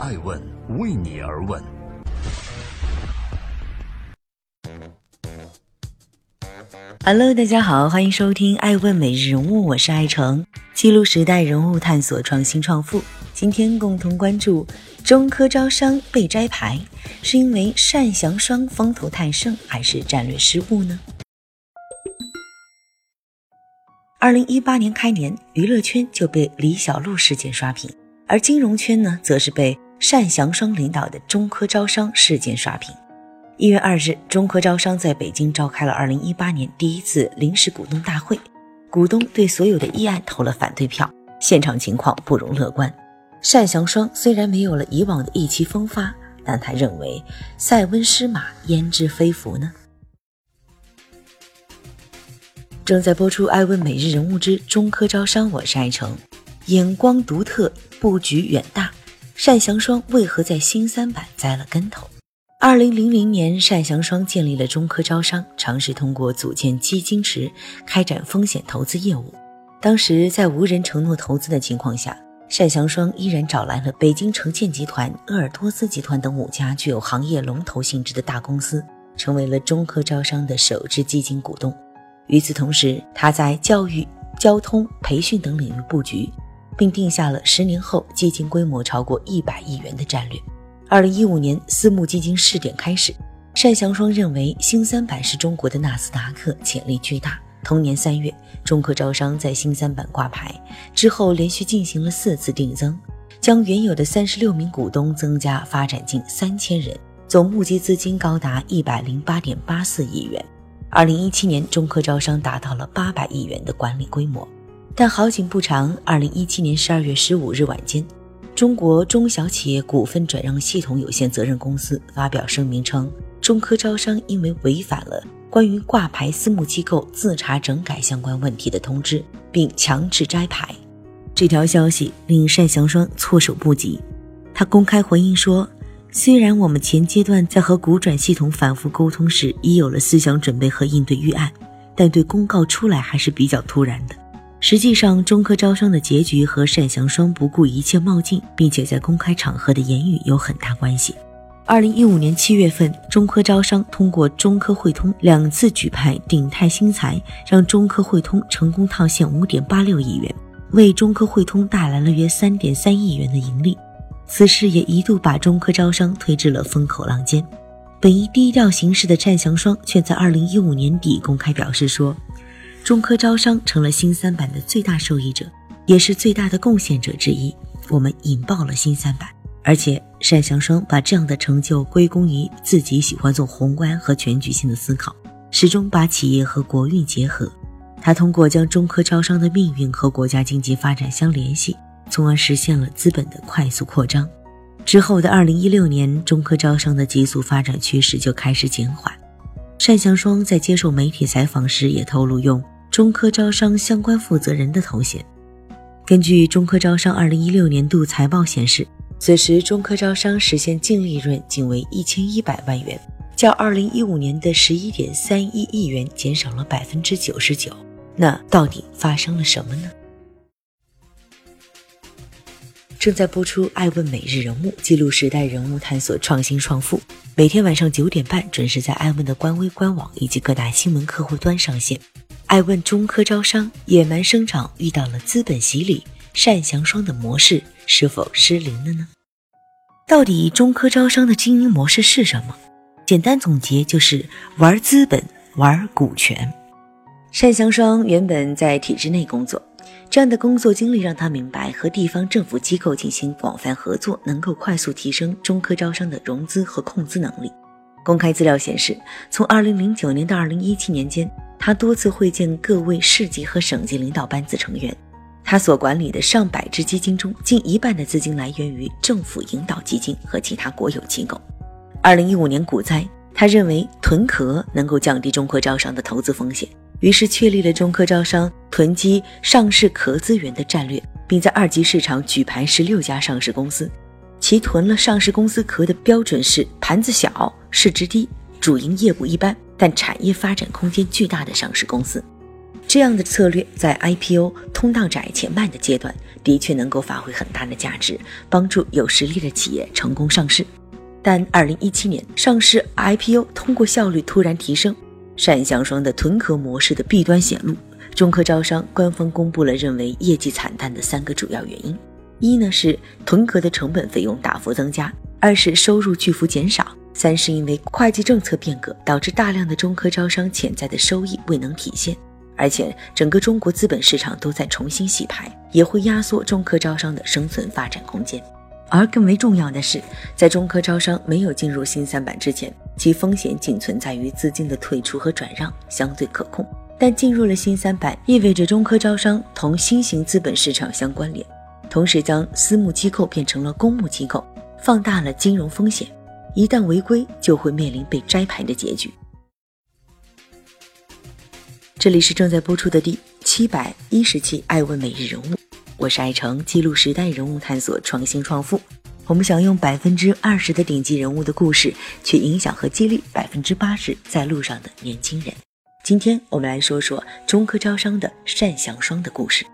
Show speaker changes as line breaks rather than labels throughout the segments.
爱问为你而问。
Hello，大家好，欢迎收听《爱问每日人物》，我是爱成，记录时代人物，探索创新创富。今天共同关注中科招商被摘牌，是因为单祥双风头太盛，还是战略失误呢？二零一八年开年，娱乐圈就被李小璐事件刷屏，而金融圈呢，则是被单祥双领导的中科招商事件刷屏。一月二日，中科招商在北京召开了二零一八年第一次临时股东大会，股东对所有的议案投了反对票，现场情况不容乐观。单祥双虽然没有了以往的意气风发，但他认为塞翁失马焉知非福呢？正在播出《爱问每日人物之中科招商》，我是爱成，眼光独特，布局远大。单祥双为何在新三板栽了跟头？二零零零年，单祥双建立了中科招商，尝试通过组建基金池开展风险投资业务。当时在无人承诺投资的情况下，单祥双依然找来了北京城建集团、鄂尔多斯集团等五家具有行业龙头性质的大公司，成为了中科招商的首支基金股东。与此同时，他在教育、交通、培训等领域布局，并定下了十年后基金规模超过一百亿元的战略。二零一五年，私募基金试点开始。单祥双认为新三板是中国的纳斯达克，潜力巨大。同年三月，中科招商在新三板挂牌之后，连续进行了四次定增，将原有的三十六名股东增加发展近三千人，总募集资金高达一百零八点八四亿元。二零一七年，中科招商达到了八百亿元的管理规模。但好景不长，二零一七年十二月十五日晚间。中国中小企业股份转让系统有限责任公司发表声明称，中科招商因为违反了关于挂牌私募机构自查整改相关问题的通知，并强制摘牌。这条消息令单祥双措手不及。他公开回应说：“虽然我们前阶段在和股转系统反复沟通时已有了思想准备和应对预案，但对公告出来还是比较突然的。”实际上，中科招商的结局和单祥双不顾一切冒进，并且在公开场合的言语有很大关系。二零一五年七月份，中科招商通过中科汇通两次举牌鼎泰新材，让中科汇通成功套现五点八六亿元，为中科汇通带来了约三点三亿元的盈利。此事也一度把中科招商推至了风口浪尖。本意低调行事的单祥双，却在二零一五年底公开表示说。中科招商成了新三板的最大受益者，也是最大的贡献者之一。我们引爆了新三板，而且单祥双把这样的成就归功于自己喜欢做宏观和全局性的思考，始终把企业和国运结合。他通过将中科招商的命运和国家经济发展相联系，从而实现了资本的快速扩张。之后的二零一六年，中科招商的急速发展趋势就开始减缓。单祥双在接受媒体采访时也透露，用中科招商相关负责人的头衔。根据中科招商二零一六年度财报显示，此时中科招商实现净利润仅为一千一百万元，较二零一五年的十一点三一亿元减少了百分之九十九。那到底发生了什么呢？正在播出《爱问每日人物》，记录时代人物，探索创新创富。每天晚上九点半准时在爱问的官微、官网以及各大新闻客户端上线。爱问中科招商野蛮生长遇到了资本洗礼，单祥双的模式是否失灵了呢？到底中科招商的经营模式是什么？简单总结就是玩资本，玩股权。单祥双原本在体制内工作。这样的工作经历让他明白，和地方政府机构进行广泛合作，能够快速提升中科招商的融资和控资能力。公开资料显示，从2009年到2017年间，他多次会见各位市级和省级领导班子成员。他所管理的上百只基金中，近一半的资金来源于政府引导基金和其他国有机构。2015年股灾，他认为囤壳能够降低中科招商的投资风险。于是确立了中科招商囤积上市壳资源的战略，并在二级市场举牌十六家上市公司。其囤了上市公司壳的标准是盘子小、市值低、主营业务一般但产业发展空间巨大的上市公司。这样的策略在 IPO 通道窄且慢的阶段，的确能够发挥很大的价值，帮助有实力的企业成功上市。但2017年上市 IPO 通过效率突然提升，单向双的囤壳模式的弊端显露。中科招商官方公布了认为业绩惨淡的三个主要原因：一呢是囤壳的成本费用大幅增加；二是收入巨幅减少；三是因为会计政策变革导致大量的中科招商潜在的收益未能体现。而且整个中国资本市场都在重新洗牌，也会压缩中科招商的生存发展空间。而更为重要的是，在中科招商没有进入新三板之前，其风险仅存在于资金的退出和转让，相对可控。但进入了新三板，意味着中科招商同新型资本市场相关联，同时将私募机构变成了公募机构，放大了金融风险。一旦违规，就会面临被摘牌的结局。这里是正在播出的第七百一十期《爱问每日人物》，我是爱成，记录时代人物，探索创新创富。我们想用百分之二十的顶级人物的故事，去影响和激励百分之八十在路上的年轻人。今天我们来说说中科招商的单祥双的故事。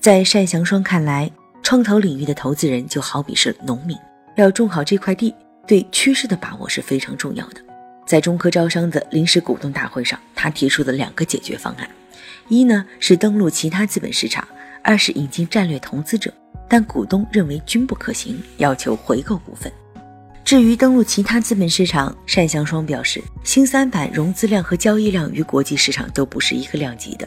在单祥双看来，创投领域的投资人就好比是农民，要种好这块地，对趋势的把握是非常重要的。在中科招商的临时股东大会上，他提出的两个解决方案：一呢是登陆其他资本市场，二是引进战略投资者，但股东认为均不可行，要求回购股份。至于登陆其他资本市场，单向双表示，新三板融资量和交易量与国际市场都不是一个量级的。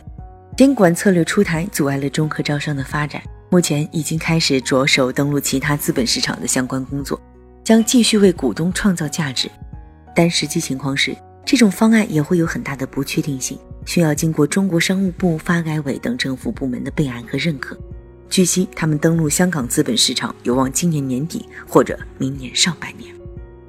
监管策略出台，阻碍了中科招商的发展。目前已经开始着手登陆其他资本市场的相关工作，将继续为股东创造价值。但实际情况是，这种方案也会有很大的不确定性，需要经过中国商务部、发改委等政府部门的备案和认可。据悉，他们登陆香港资本市场有望今年年底或者明年上半年。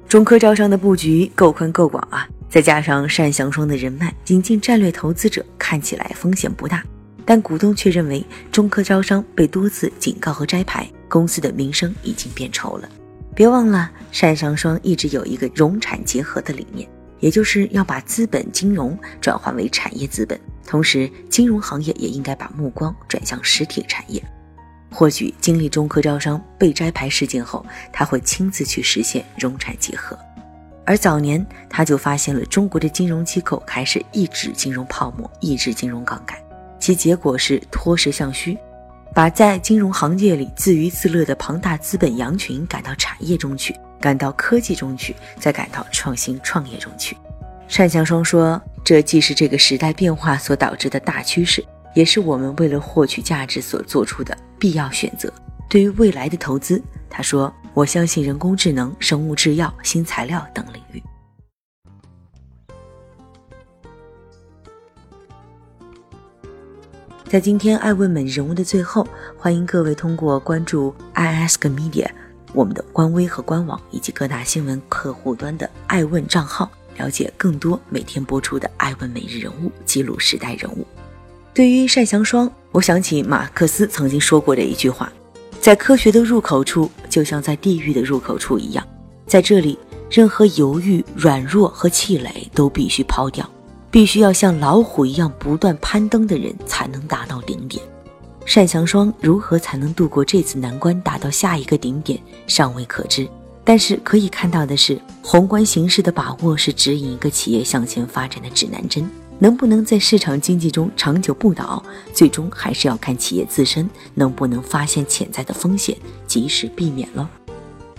中科招商的布局够宽够广啊，再加上单祥双的人脉，引进战略投资者看起来风险不大，但股东却认为中科招商被多次警告和摘牌，公司的名声已经变臭了。别忘了，单祥双一直有一个融产结合的理念，也就是要把资本金融转化为产业资本，同时金融行业也应该把目光转向实体产业。或许经历中科招商被摘牌事件后，他会亲自去实现融产结合。而早年他就发现了中国的金融机构开始抑制金融泡沫、抑制金融杠杆，其结果是脱实向虚，把在金融行业里自娱自乐的庞大资本羊群赶到产业中去，赶到科技中去，再赶到创新创业中去。单祥双说：“这既是这个时代变化所导致的大趋势。”也是我们为了获取价值所做出的必要选择。对于未来的投资，他说：“我相信人工智能、生物制药、新材料等领域。”在今天爱问美人物的最后，欢迎各位通过关注 i ask media 我们的官微和官网，以及各大新闻客户端的爱问账号，了解更多每天播出的爱问每日人物，记录时代人物。对于单祥双，我想起马克思曾经说过的一句话：“在科学的入口处，就像在地狱的入口处一样，在这里，任何犹豫、软弱和气馁都必须抛掉，必须要像老虎一样不断攀登的人，才能达到顶点。”单祥双如何才能度过这次难关，达到下一个顶点，尚未可知。但是可以看到的是，宏观形势的把握是指引一个企业向前发展的指南针。能不能在市场经济中长久不倒，最终还是要看企业自身能不能发现潜在的风险，及时避免了。